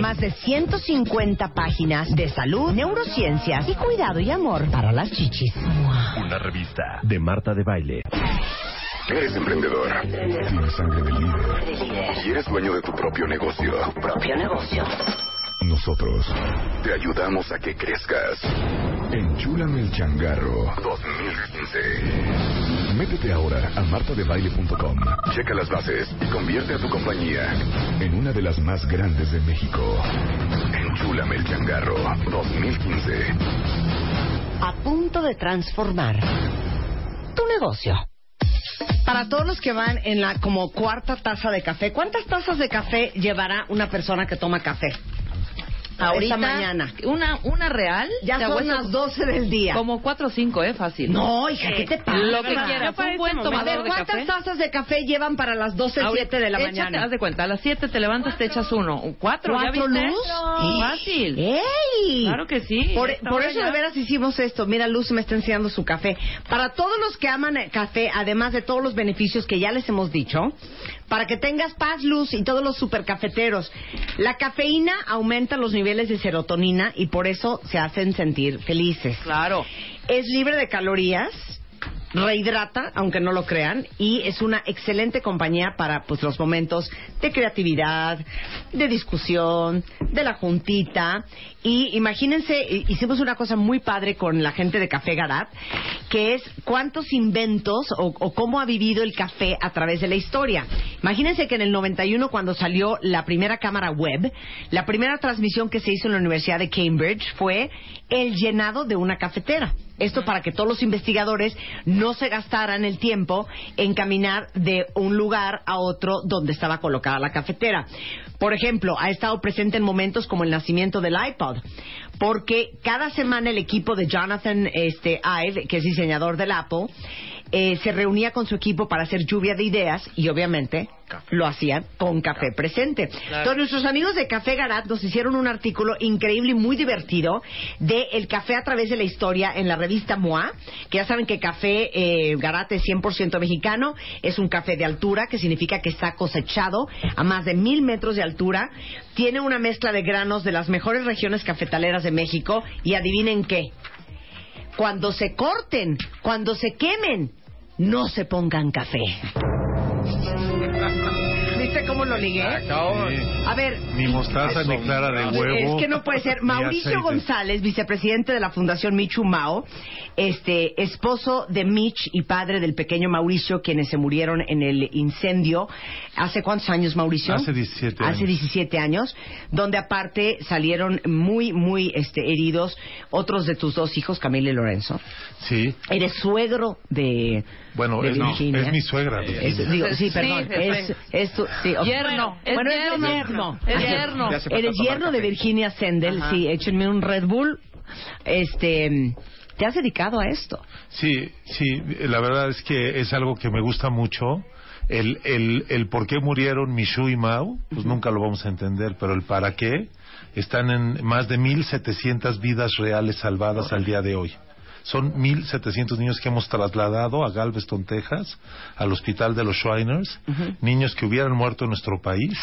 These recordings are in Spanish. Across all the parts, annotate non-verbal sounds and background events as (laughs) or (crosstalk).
más de 150 páginas de salud, neurociencias y cuidado y amor para las chichis. Una revista de Marta de Baile. Eres emprendedor. Tienes sangre de líder. Y eres dueño de tu propio negocio. Propio negocio. Nosotros te ayudamos a que crezcas. Enchúlame el changarro 2015. Métete ahora a martadebaile.com. Checa las bases y convierte a tu compañía en una de las más grandes de México. Enchúlame el changarro 2015. A punto de transformar tu negocio. Para todos los que van en la como cuarta taza de café, ¿cuántas tazas de café llevará una persona que toma café? Ahorita, Esta mañana. Una, una real. Ya son aguanta las 12 del día. Como cuatro o cinco, ¿eh? Fácil. No, hija, ¿qué te pasa? Lo que quieras. Un buen este A tomador ver, ¿cuántas tazas de café llevan para las 12, Ahorita, 7 de la échate, mañana? Haz de cuenta, a las 7 te levantas, te echas uno. Cuatro, ¿ya ¿Cuatro viste? luz? Fácil. ¡Ey! Claro que sí. Por, por eso ya. de veras hicimos esto. Mira, Luz me está enseñando su café. Para todos los que aman el café, además de todos los beneficios que ya les hemos dicho, para que tengas paz, Luz y todos los supercafeteros, la cafeína aumenta los niveles de serotonina y por eso se hacen sentir felices. Claro. Es libre de calorías, rehidrata, aunque no lo crean, y es una excelente compañía para pues los momentos de creatividad, de discusión, de la juntita. Y imagínense, hi- hicimos una cosa muy padre con la gente de Café Garat, que es cuántos inventos o, o cómo ha vivido el café a través de la historia. Imagínense que en el 91, cuando salió la primera cámara web, la primera transmisión que se hizo en la Universidad de Cambridge fue el llenado de una cafetera. Esto para que todos los investigadores no se gastaran el tiempo en caminar de un lugar a otro donde estaba colocada la cafetera. Por ejemplo, ha estado presente en momentos como el nacimiento del iPod, porque cada semana el equipo de Jonathan este, Ive, que es diseñador del Apple, eh, se reunía con su equipo para hacer lluvia de ideas y obviamente lo hacían con café presente. Entonces nuestros amigos de Café Garat nos hicieron un artículo increíble y muy divertido de el café a través de la historia en la revista MOA, que ya saben que Café eh, Garat es 100% mexicano, es un café de altura, que significa que está cosechado a más de mil metros de altura, tiene una mezcla de granos de las mejores regiones cafetaleras de México y adivinen qué, cuando se corten, cuando se quemen, no se pongan café. ¿Viste cómo lo ligué? A ver, Ni mostaza, ni clara de huevo. es que no puede ser. (laughs) Mauricio. González, vicepresidente de la Fundación Michu Mao, este, esposo de Mitch y padre del pequeño Mauricio, quienes se murieron en el incendio. ¿Hace cuántos años, Mauricio? Hace 17 Hace años. 17 años, donde aparte salieron muy, muy este, heridos otros de tus dos hijos, Camila y Lorenzo. Sí. Eres suegro de, Bueno, de es, no, Virginia. es mi suegra. Es- digo, sí, (laughs) Sí, perdón. sí, es, sí. es tu, sí. Yerno, es bueno, es yerno. yerno. Es yerno. Eres yerno de. Virginia Sendel. Ajá. Sí, échenme un Red Bull. Este, ¿te has dedicado a esto? Sí, sí, la verdad es que es algo que me gusta mucho. El, el, el por qué murieron Michu y Mao, pues nunca lo vamos a entender, pero el para qué están en más de 1.700 vidas reales salvadas al día de hoy. Son 1.700 niños que hemos trasladado a Galveston, Texas, al hospital de los Shriners, niños que hubieran muerto en nuestro país.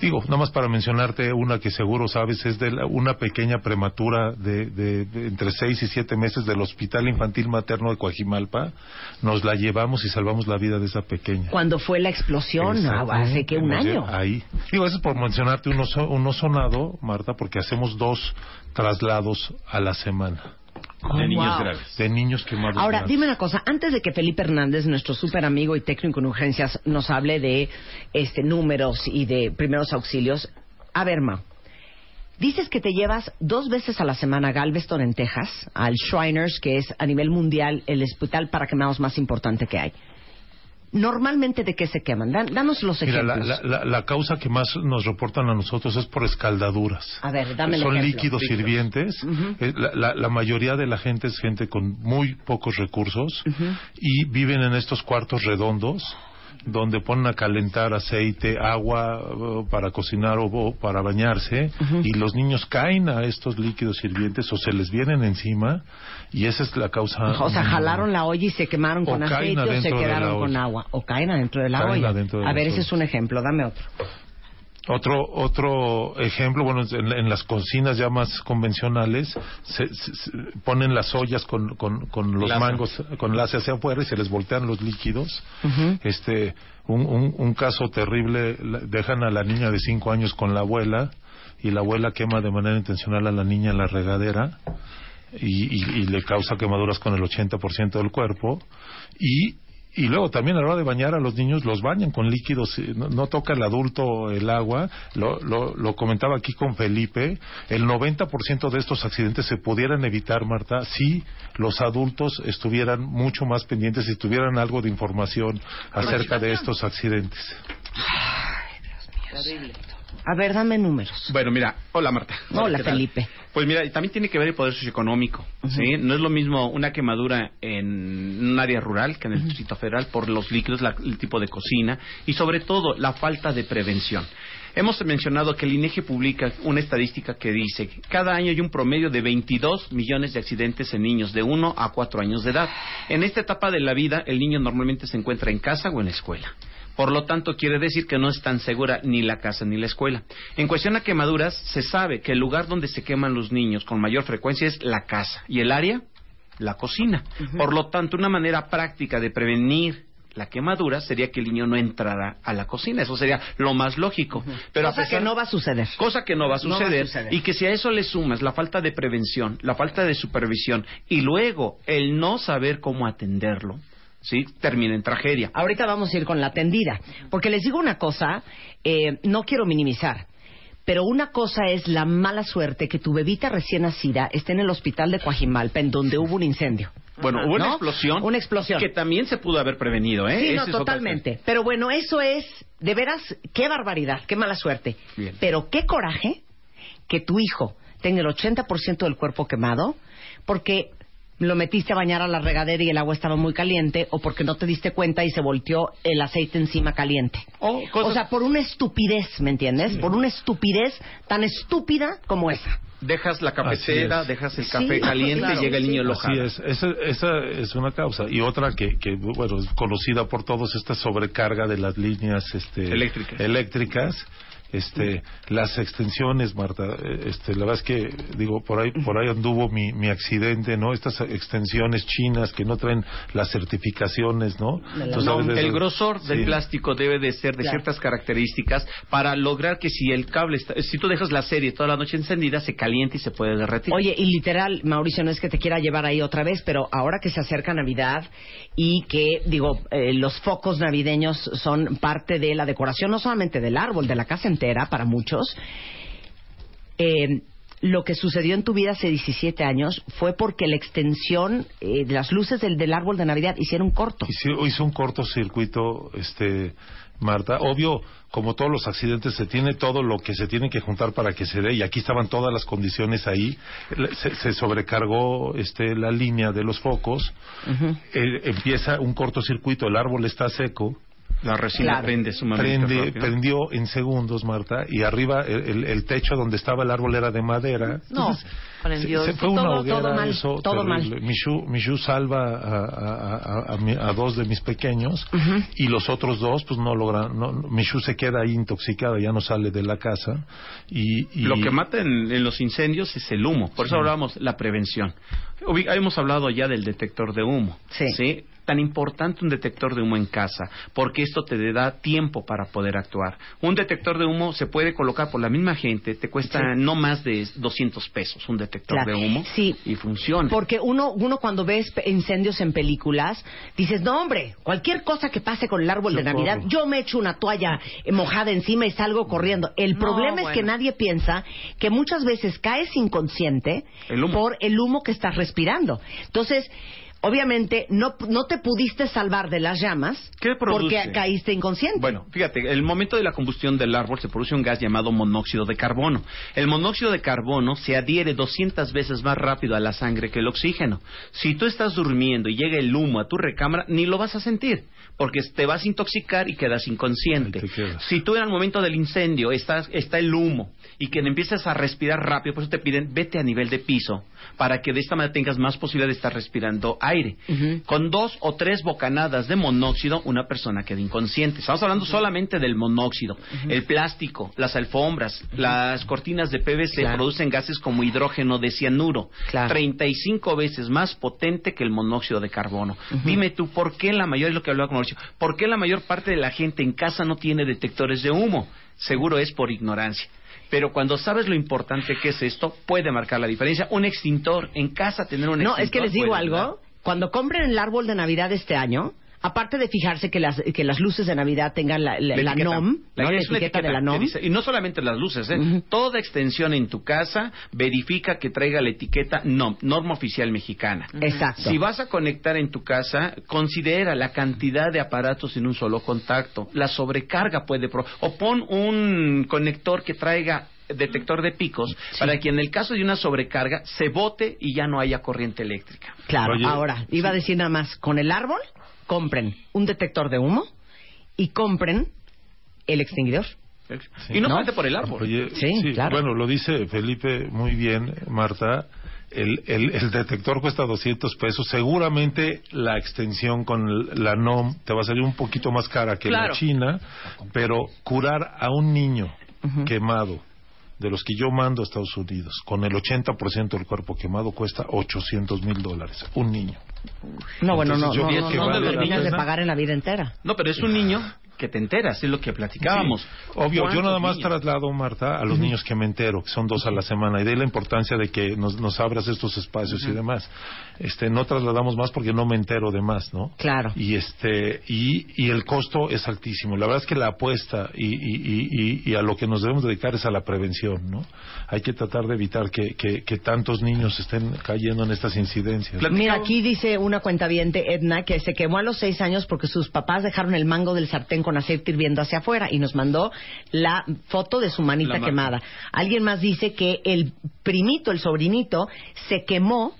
Digo, nada más para mencionarte una que seguro sabes, es de la- una pequeña prematura de, de- de entre seis y siete meses del Hospital Infantil Materno de Coajimalpa. Nos la llevamos y salvamos la vida de esa pequeña. Cuando fue la explosión, hace que un año. Ahí. Digo, eso es por mencionarte uno sonado, Marta, porque hacemos dos traslados a la semana. De niños wow. graves. De niños quemados. Ahora, graves. dime una cosa, antes de que Felipe Hernández, nuestro súper amigo y técnico en urgencias, nos hable de este números y de primeros auxilios, a ver, Ma, dices que te llevas dos veces a la semana a Galveston, en Texas, al Shriners, que es a nivel mundial el hospital para quemados más importante que hay. Normalmente de qué se queman. Dan- danos los Mira, ejemplos. la, la- causa que más nos reportan a nosotros es por escaldaduras. A ver, dame el Son ejemplo. líquidos sirvientes. Eh, la- la mayoría de la gente es gente con muy pocos recursos y viven en estos cuartos redondos donde ponen a calentar aceite, agua para cocinar o, para bañarse y los niños caen a estos líquidos sirvientes o se les vienen encima y esa es la causa. O sea, jalaron la olla y se quemaron con aceite o se quedaron con agua. O caen adentro de la Caen olla. de A ver, ese es un ejemplo. Dame otro. Otro otro ejemplo, bueno, en, en las cocinas ya más convencionales se, se- se ponen las ollas con, con, con los Laza. mangos, con láser hacia afuera y se les voltean los líquidos. Este, un, un, un caso terrible, dejan a la niña de cinco años con la abuela y la abuela quema de manera intencional a la niña en la regadera y, y- y le causa quemaduras con el 80% del cuerpo y y luego también a la hora de bañar a los niños los bañan con líquidos, eh, no, no toca el adulto el agua, lo, lo, lo comentaba aquí con Felipe, el 90% de estos accidentes se pudieran evitar, Marta, si los adultos estuvieran mucho más pendientes y tuvieran algo de información acerca de estos accidentes. A ver, dame números. Bueno, mira, hola Marta. Hola. Felipe. Pues mira, y también tiene que ver el poder socioeconómico, ¿sí? No es lo mismo una quemadura en un área rural que en el Distrito Federal por los líquidos, la- el tipo de cocina y sobre todo la falta de prevención. Hemos mencionado que el INEGI publica una estadística que dice que cada año hay un promedio de 22 millones de accidentes en niños de 1 a 4 años de edad. En esta etapa de la vida, el niño normalmente se encuentra en casa o en la escuela. Por lo tanto, quiere decir que no es tan segura ni la casa ni la escuela. En cuestión a quemaduras, se sabe que el lugar donde se queman los niños con mayor frecuencia es la casa y el área, la cocina. Por lo tanto, una manera práctica de prevenir la quemadura sería que el niño no entrara a la cocina. Eso sería lo más lógico. Pero a Cosa pesar- que no va a suceder. Cosa que no va a No va a suceder, suceder. y que si a eso le sumas la falta de prevención, la falta de supervisión y luego el no saber cómo atenderlo, ¿sí? Termina en tragedia. Ahorita vamos a ir con la tendida. Porque les digo una cosa, eh, no quiero minimizar, pero una cosa es la mala suerte que tu bebita recién nacida esté en el hospital de Coajimalpa, en donde hubo un incendio. Bueno, hubo una explosión. Una explosión. Que también se pudo haber prevenido, ¿eh? Sí, Ese no, totalmente. Pero bueno, eso es, de veras, qué barbaridad, qué mala suerte. Bien. Pero qué coraje que tu hijo tenga el 80% del cuerpo quemado porque lo metiste a bañar a la regadera y el agua estaba muy caliente o porque no te diste cuenta y se volteó el aceite encima caliente. O cosas- O sea, por una estupidez, ¿me entiendes? Por una estupidez tan estúpida como esa. Dejas la cafetera, dejas el Sí, café caliente claro, y llega el niño sí. lo Así es, esa, esa es una causa. Y otra que, que, bueno, es conocida por todos, esta sobrecarga de las líneas este, Eléctricas. eléctricas, este, las extensiones, Marta, eh, este, la verdad es que, digo, por ahí, por ahí anduvo mi, mi accidente, ¿no? Estas extensiones chinas que no traen las certificaciones, ¿no? De el grosor del Sí. plástico debe de ser de Claro. ciertas características para lograr que si el cable está, si tú dejas la serie toda la noche encendida se calienta y se puede derretir. Oye, y literal, Mauricio, no es que te quiera llevar ahí otra vez, pero ahora que se acerca Navidad y que, digo, eh, los focos navideños son parte de la decoración, no solamente del árbol, de la casa entera, para muchos, eh, lo que sucedió en tu vida hace 17 años fue porque la extensión eh, de las luces del, del árbol de Navidad hicieron corto. Hizo, hizo un cortocircuito, este, Marta. Obvio, como todos los accidentes, se tiene todo lo que se tiene que juntar para que se dé, y aquí estaban todas las condiciones ahí. Se, se sobrecargó este, la línea de los focos, Eh, empieza un cortocircuito, el árbol está seco, la resina Claro. prende sumamente prende, rápido. prendió en segundos, Marta, y arriba el, el- el techo donde estaba el árbol era de madera. No, Entonces, prendió. se, se fue Todo- una todo hoguera, mal, eso todo terrible. mal. Michu, Michu salva a, a- a- a mi- a dos de mis pequeños y los otros dos, pues no logran. No, Michu se queda ahí intoxicada, ya no sale de la casa. Y, y- Lo que mata en, en los incendios es el humo. Por eso hablábamos la prevención. Hemos hablado ya del detector de humo. Sí. Tan importante un detector de humo en casa, porque esto te da tiempo para poder actuar. Un detector de humo se puede colocar por la misma gente, te cuesta Sí. no más de 200 pesos un detector Claro. de humo Sí. y funciona. Porque uno, uno cuando ves incendios en películas, dices, no hombre, cualquier cosa que pase con el árbol de Navidad, corro. yo me echo una toalla eh, mojada encima y salgo corriendo. El No, problema es que nadie piensa que muchas veces caes inconsciente El por el humo que estás respirando. Entonces, obviamente no, no te pudiste salvar de las llamas porque caíste inconsciente. Bueno, fíjate, el momento de la combustión del árbol se produce un gas llamado monóxido de carbono. El monóxido de carbono se adhiere 200 veces más rápido a la sangre que el oxígeno. Si tú estás durmiendo y llega el humo a tu recámara, ni lo vas a sentir, porque te vas a intoxicar y quedas inconsciente. Si tú en el momento del incendio estás, está el humo y que empiezas a respirar rápido, por eso te piden vete a nivel de piso para que de esta manera tengas más posibilidad de estar respirando aire. Ujú. Con dos o tres bocanadas de monóxido, una persona queda inconsciente. Estamos hablando solamente del monóxido. El plástico, las alfombras, las cortinas de PVC Claro. producen gases como hidrógeno de cianuro, Claro. 35 veces más potente que el monóxido de carbono. Dime tú, ¿por qué la mayor, es lo que hablaba con Mauricio, ¿por qué la mayor parte de la gente en casa no tiene detectores de humo? Seguro es por ignorancia. Pero cuando sabes lo importante que es esto, puede marcar la diferencia. Un extintor, en casa tener un No, extintor. es que les digo algo. ayudar. Cuando compren el árbol de Navidad este año, aparte de fijarse que las, que las luces de Navidad tengan la, la- La la etiqueta. NOM, La- ¿no? la etiqueta de la NOM, dice- y no solamente las luces, ¿eh? Toda extensión en tu casa verifica que traiga la etiqueta NOM, norma oficial mexicana. exacto. Si vas a conectar en tu casa, considera la cantidad de aparatos en un solo contacto. La sobrecarga puede... pro- o pon un conector que traiga detector de picos para que en el caso de una sobrecarga se bote y ya no haya corriente eléctrica. Claro, Oye, ahora, iba a decir nada más, con el árbol, compren un detector de humo y compren el extinguidor. Y no, ¿No? solamente por el árbol. Oye, Sí, claro. Bueno, lo dice Felipe muy bien, Marta. El, el, el detector cuesta 200 pesos. Seguramente la extensión con el- la NOM te va a salir un poquito más cara que Claro. la China, pero curar a un niño quemado, de los que yo mando a Estados Unidos, con el 80% del cuerpo quemado, cuesta 800 mil dólares. Un niño. No, bueno, no, Entonces, yo no, no, que no, vale la terminas de pagar en la vida entera. No, pero es un niño que te enteras, es lo que platicábamos. Sí, obvio, yo ¿Cuántos nada más niños? traslado, Marta, a los niños que me entero, que son dos a la semana, y de ahí la importancia de que nos, nos abras estos espacios y demás. Este, no trasladamos más porque no me entero de más, ¿no? Claro. Y este, y, y el costo es altísimo. La verdad es que la apuesta y, y, y, y- y a lo que nos debemos dedicar es a la prevención, ¿no? Hay que tratar de evitar que, que, que tantos niños estén cayendo en estas incidencias. Mira, aquí dice una cuentaviente, Edna, que se quemó a los seis años porque sus papás dejaron el mango del sartén con aceite hirviendo hacia afuera y nos mandó la foto de su manita La quemada. Alguien más dice que el primito, el sobrinito, se quemó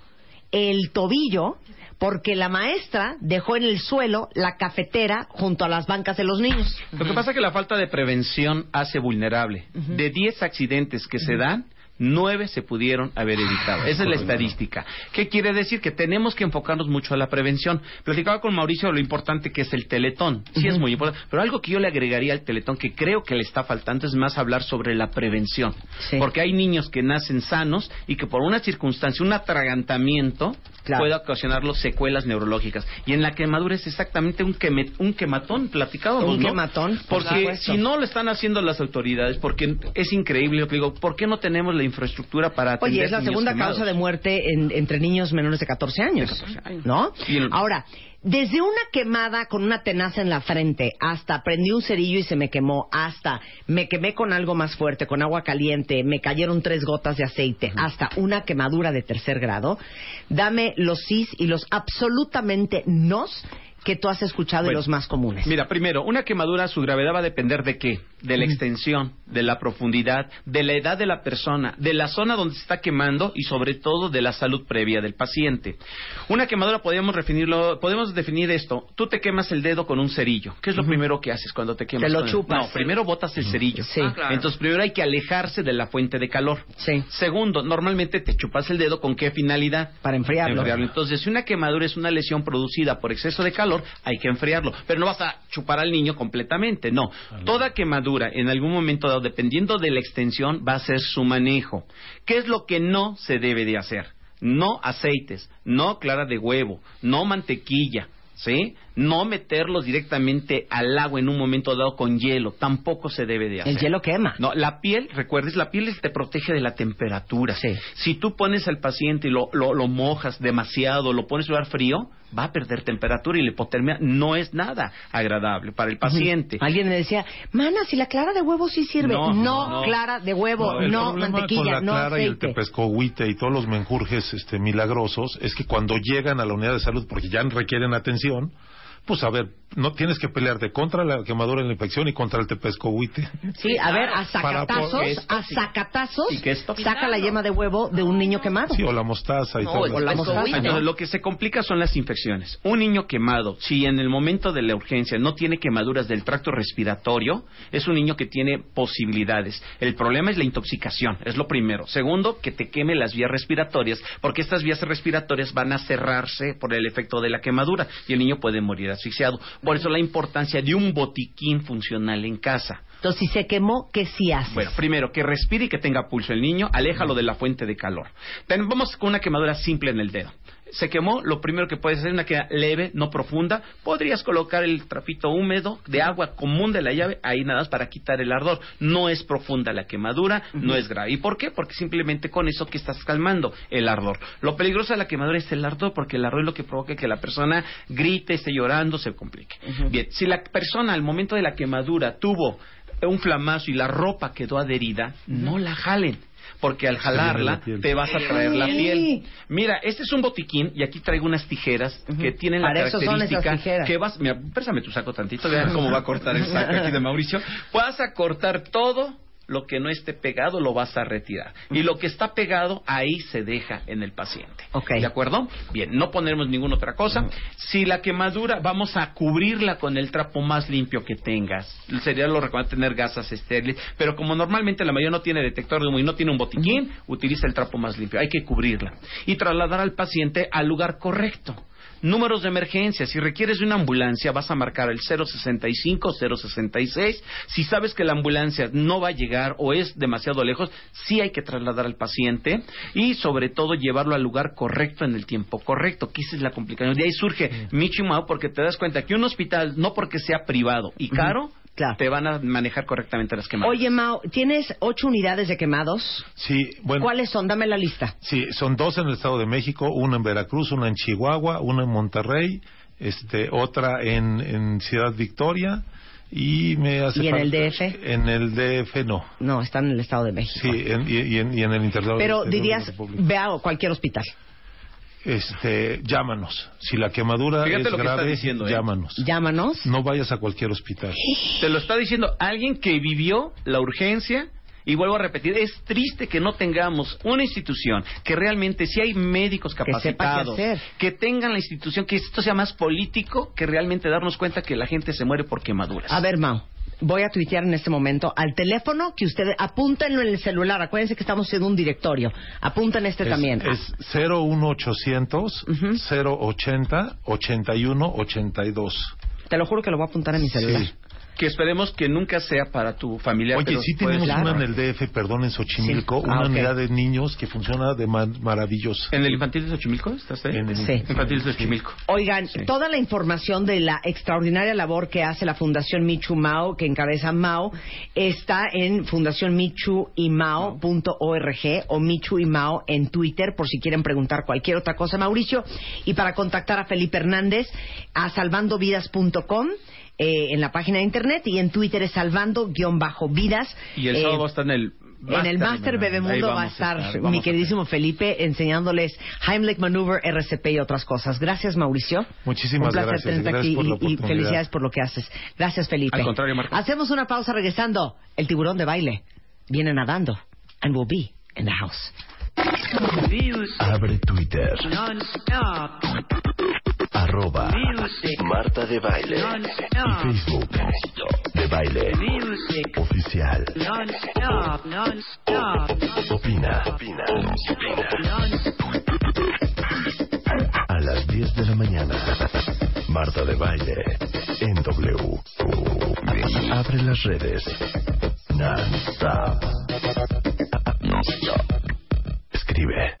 el tobillo porque la maestra dejó en el suelo la cafetera junto a las bancas de los niños. Lo que pasa es que la falta de prevención hace vulnerable. De 10 accidentes que se dan, 9 se pudieron haber evitado. Esa es la estadística. ¿Qué quiere decir? Que tenemos que enfocarnos mucho a la prevención. Platicaba con Mauricio de lo importante que es el teletón. Sí es muy importante. Pero algo que yo le agregaría al teletón que creo que le está faltando es más hablar sobre la prevención. Sí. Porque hay niños que nacen sanos y que por una circunstancia, un atragantamiento, Claro. puede ocasionarlos secuelas neurológicas. Y en la quemadura es exactamente un, queme- un quematón, platicábamos, Un ¿no? quematón, por Porque si no lo están haciendo las autoridades, porque es increíble que digo, ¿por qué no tenemos la infraestructura para atender Oye, es la segunda quemados? causa de muerte en- entre niños menores de 14 años. De 14 años. ¿No? El- Ahora, desde una quemada con una tenaza en la frente hasta prendí un cerillo y se me quemó, hasta me quemé con algo más fuerte, con agua caliente, me cayeron tres gotas de aceite, hasta una quemadura de tercer grado, dame los sís y los absolutamente nos que tú has escuchado y los más comunes. Mira, primero, una quemadura, su gravedad va a depender de qué? De la extensión, de la profundidad, de la edad de la persona, de la zona donde se está quemando y sobre todo de la salud previa del paciente. Una quemadura podemos definirlo, podemos definir esto. Tú te quemas el dedo con un cerillo. ¿Qué es lo primero que haces cuando te quemas? Te lo con el- chupas. No, primero botas el cerillo. Sí. Ah, claro. Entonces primero hay que alejarse de la fuente de calor. Sí. Segundo, normalmente te chupas el dedo con qué finalidad? Para enfriarlo. Entonces, si una quemadura es una lesión producida por exceso de calor, hay que enfriarlo. Pero no vas a chupar al niño completamente, no. Toda quemadura, en algún momento dado, dependiendo de la extensión, va a ser su manejo. ¿Qué es lo que no se debe de hacer? No aceites, no clara de huevo, no mantequilla. ¿Sí? No meterlos directamente al agua en un momento dado con hielo, tampoco se debe de hacer. El hielo quema. No, la piel, recuerdes, la piel te protege de la temperatura. Sí. Si tú pones al paciente y lo, lo, lo mojas demasiado, lo pones en lugar frío, va a perder temperatura y la hipotermia no es nada agradable para el paciente. Alguien me decía, mana, si la clara de huevo sí sirve. No, No, no. clara de huevo, el no, problema mantequilla, con la no clara y el aceite. tepescohuite y todos los menjurjes este, milagrosos es que cuando llegan a la unidad de salud, porque ya requieren atención, pues a ver, no tienes que pelearte contra la quemadura de la infección y contra el tepescohuite. Sí, a ver, a sacatazos, a sacatazos, Y que esto- saca la yema de huevo de un niño quemado. Sí, o la mostaza y No, todo. el o la mostaza. Entonces, lo que se complica son las infecciones. Un niño quemado, si en el momento de la urgencia no tiene quemaduras del tracto respiratorio, es un niño que tiene posibilidades. El problema es la intoxicación, es lo primero. Segundo, que te queme las vías respiratorias, porque estas vías respiratorias van a cerrarse por el efecto de la quemadura y el niño puede morir asfixiado. Por eso la importancia de un botiquín funcional en casa. Entonces, si se quemó, ¿qué sí haces? Bueno, primero, que respire y que tenga pulso el niño, aléjalo de la fuente de calor. Ten- vamos con una quemadura simple en el dedo. Se quemó, lo primero que puedes hacer es una queda leve, no profunda. Podrías colocar el trapito húmedo de agua común de la llave ahí nada más para quitar el ardor. No es profunda la quemadura, no es grave. ¿Y por qué? Porque simplemente con eso que estás calmando el ardor. Lo peligroso de la quemadura es el ardor, porque el ardor es lo que provoca que la persona grite, esté llorando, se complique. Bien, si la persona al momento de la quemadura tuvo un flamazo y la ropa quedó adherida, no la jalen. Porque al jalarla te vas a traer la piel. Mira, este es un botiquín y aquí traigo unas tijeras que tienen la Para eso son esas característica que vas, mira, préstame tu saco tantito, vean cómo va a cortar el saco aquí de (laughs) Mauricio. Vas a cortar todo lo que no esté pegado lo vas a retirar. Y lo que está pegado, ahí se deja en el paciente. Ok. ¿De acuerdo? Bien, no ponemos ninguna otra cosa. Si la quemadura, vamos a cubrirla con el trapo más limpio que tengas. Sería lo recomendable tener gasas estériles. Pero como normalmente la mayoría no tiene detector de humo y no tiene un botiquín, utiliza el trapo más limpio. Hay que cubrirla. Y trasladar al paciente al lugar correcto. Números de emergencia. Si requieres de una ambulancia, vas a marcar el 065-066. Si sabes que la ambulancia no va a llegar o es demasiado lejos, sí hay que trasladar al paciente y, sobre todo, llevarlo al lugar correcto en el tiempo correcto, que esa es la complicación. De ahí surge Michi Mao, porque te das cuenta que un hospital, no porque sea privado y caro, Claro. te van a manejar correctamente las quemadas. Oye, Mao, tienes ocho unidades de quemados. Sí, bueno. ¿Cuáles son? Dame la lista. Sí, son dos en el Estado de México, una en Veracruz, una en Chihuahua, una en Monterrey, este, otra en, en Ciudad Victoria y me hace ¿Y en el DF? En el DF no. No, están en el Estado de México. Sí, en- y, y en, y en el interior. Pero dirías, República. ve a cualquier hospital. Este, llámanos. Si la quemadura Fíjate es lo que está grave, diciendo, ¿eh? llámanos. Llámanos. No vayas a cualquier hospital. Te lo está diciendo alguien que vivió la urgencia. Y vuelvo a repetir, es triste que no tengamos una institución que realmente, si hay médicos Que capacitados, hacer. que tengan la institución, que esto sea más político que realmente darnos cuenta que la gente se muere por quemaduras. A ver, Mao. Voy a tuitear en este momento al teléfono que ustedes apúntenlo en el celular. Acuérdense que estamos en un directorio. Apunten este Es, también. es 01800 080 8182. Te lo juro que lo voy a apuntar en mi celular. Sí. Que esperemos que nunca sea para tu familia. Oye, pero sí tenemos una en el DF, perdón, en Xochimilco, Sí. Ah, una ok. unidad de niños que funciona de ma- maravilloso. ¿En el infantil de Xochimilco? ¿Estás ahí? En el- Sí. Infantil de Xochimilco. Oigan, Sí. toda la información de la extraordinaria labor que hace la Fundación Michu Mao, que encabeza Mao, está en fundacionmichuimao.org o Michu y Mao en Twitter, por si quieren preguntar cualquier otra cosa, Mauricio. Y para contactar a Felipe Hernández, a salvandovidas.com. eh, en la página de internet y en Twitter es salvando-vidas. Y el Eh, sábado estar en el... en el Master Bebemundo va a estar, mi queridísimo Felipe enseñándoles Heimlich Maneuver, RCP y otras cosas. Gracias, Mauricio. Muchísimas Un placer gracias. tenerte Gracias aquí y- felicidades por lo que haces. Gracias, Felipe. Al contrario, Marco. Hacemos una pausa regresando. El tiburón de baile viene nadando. And we'll be in the house. Abre Twitter. Arroba Marta de Baile. Y Facebook. De Baile. Oficial. Opina. Opina. A las 10 de la mañana. Marta de Baile. En W. Abre las redes. Non-stop. Non-stop. Escribe.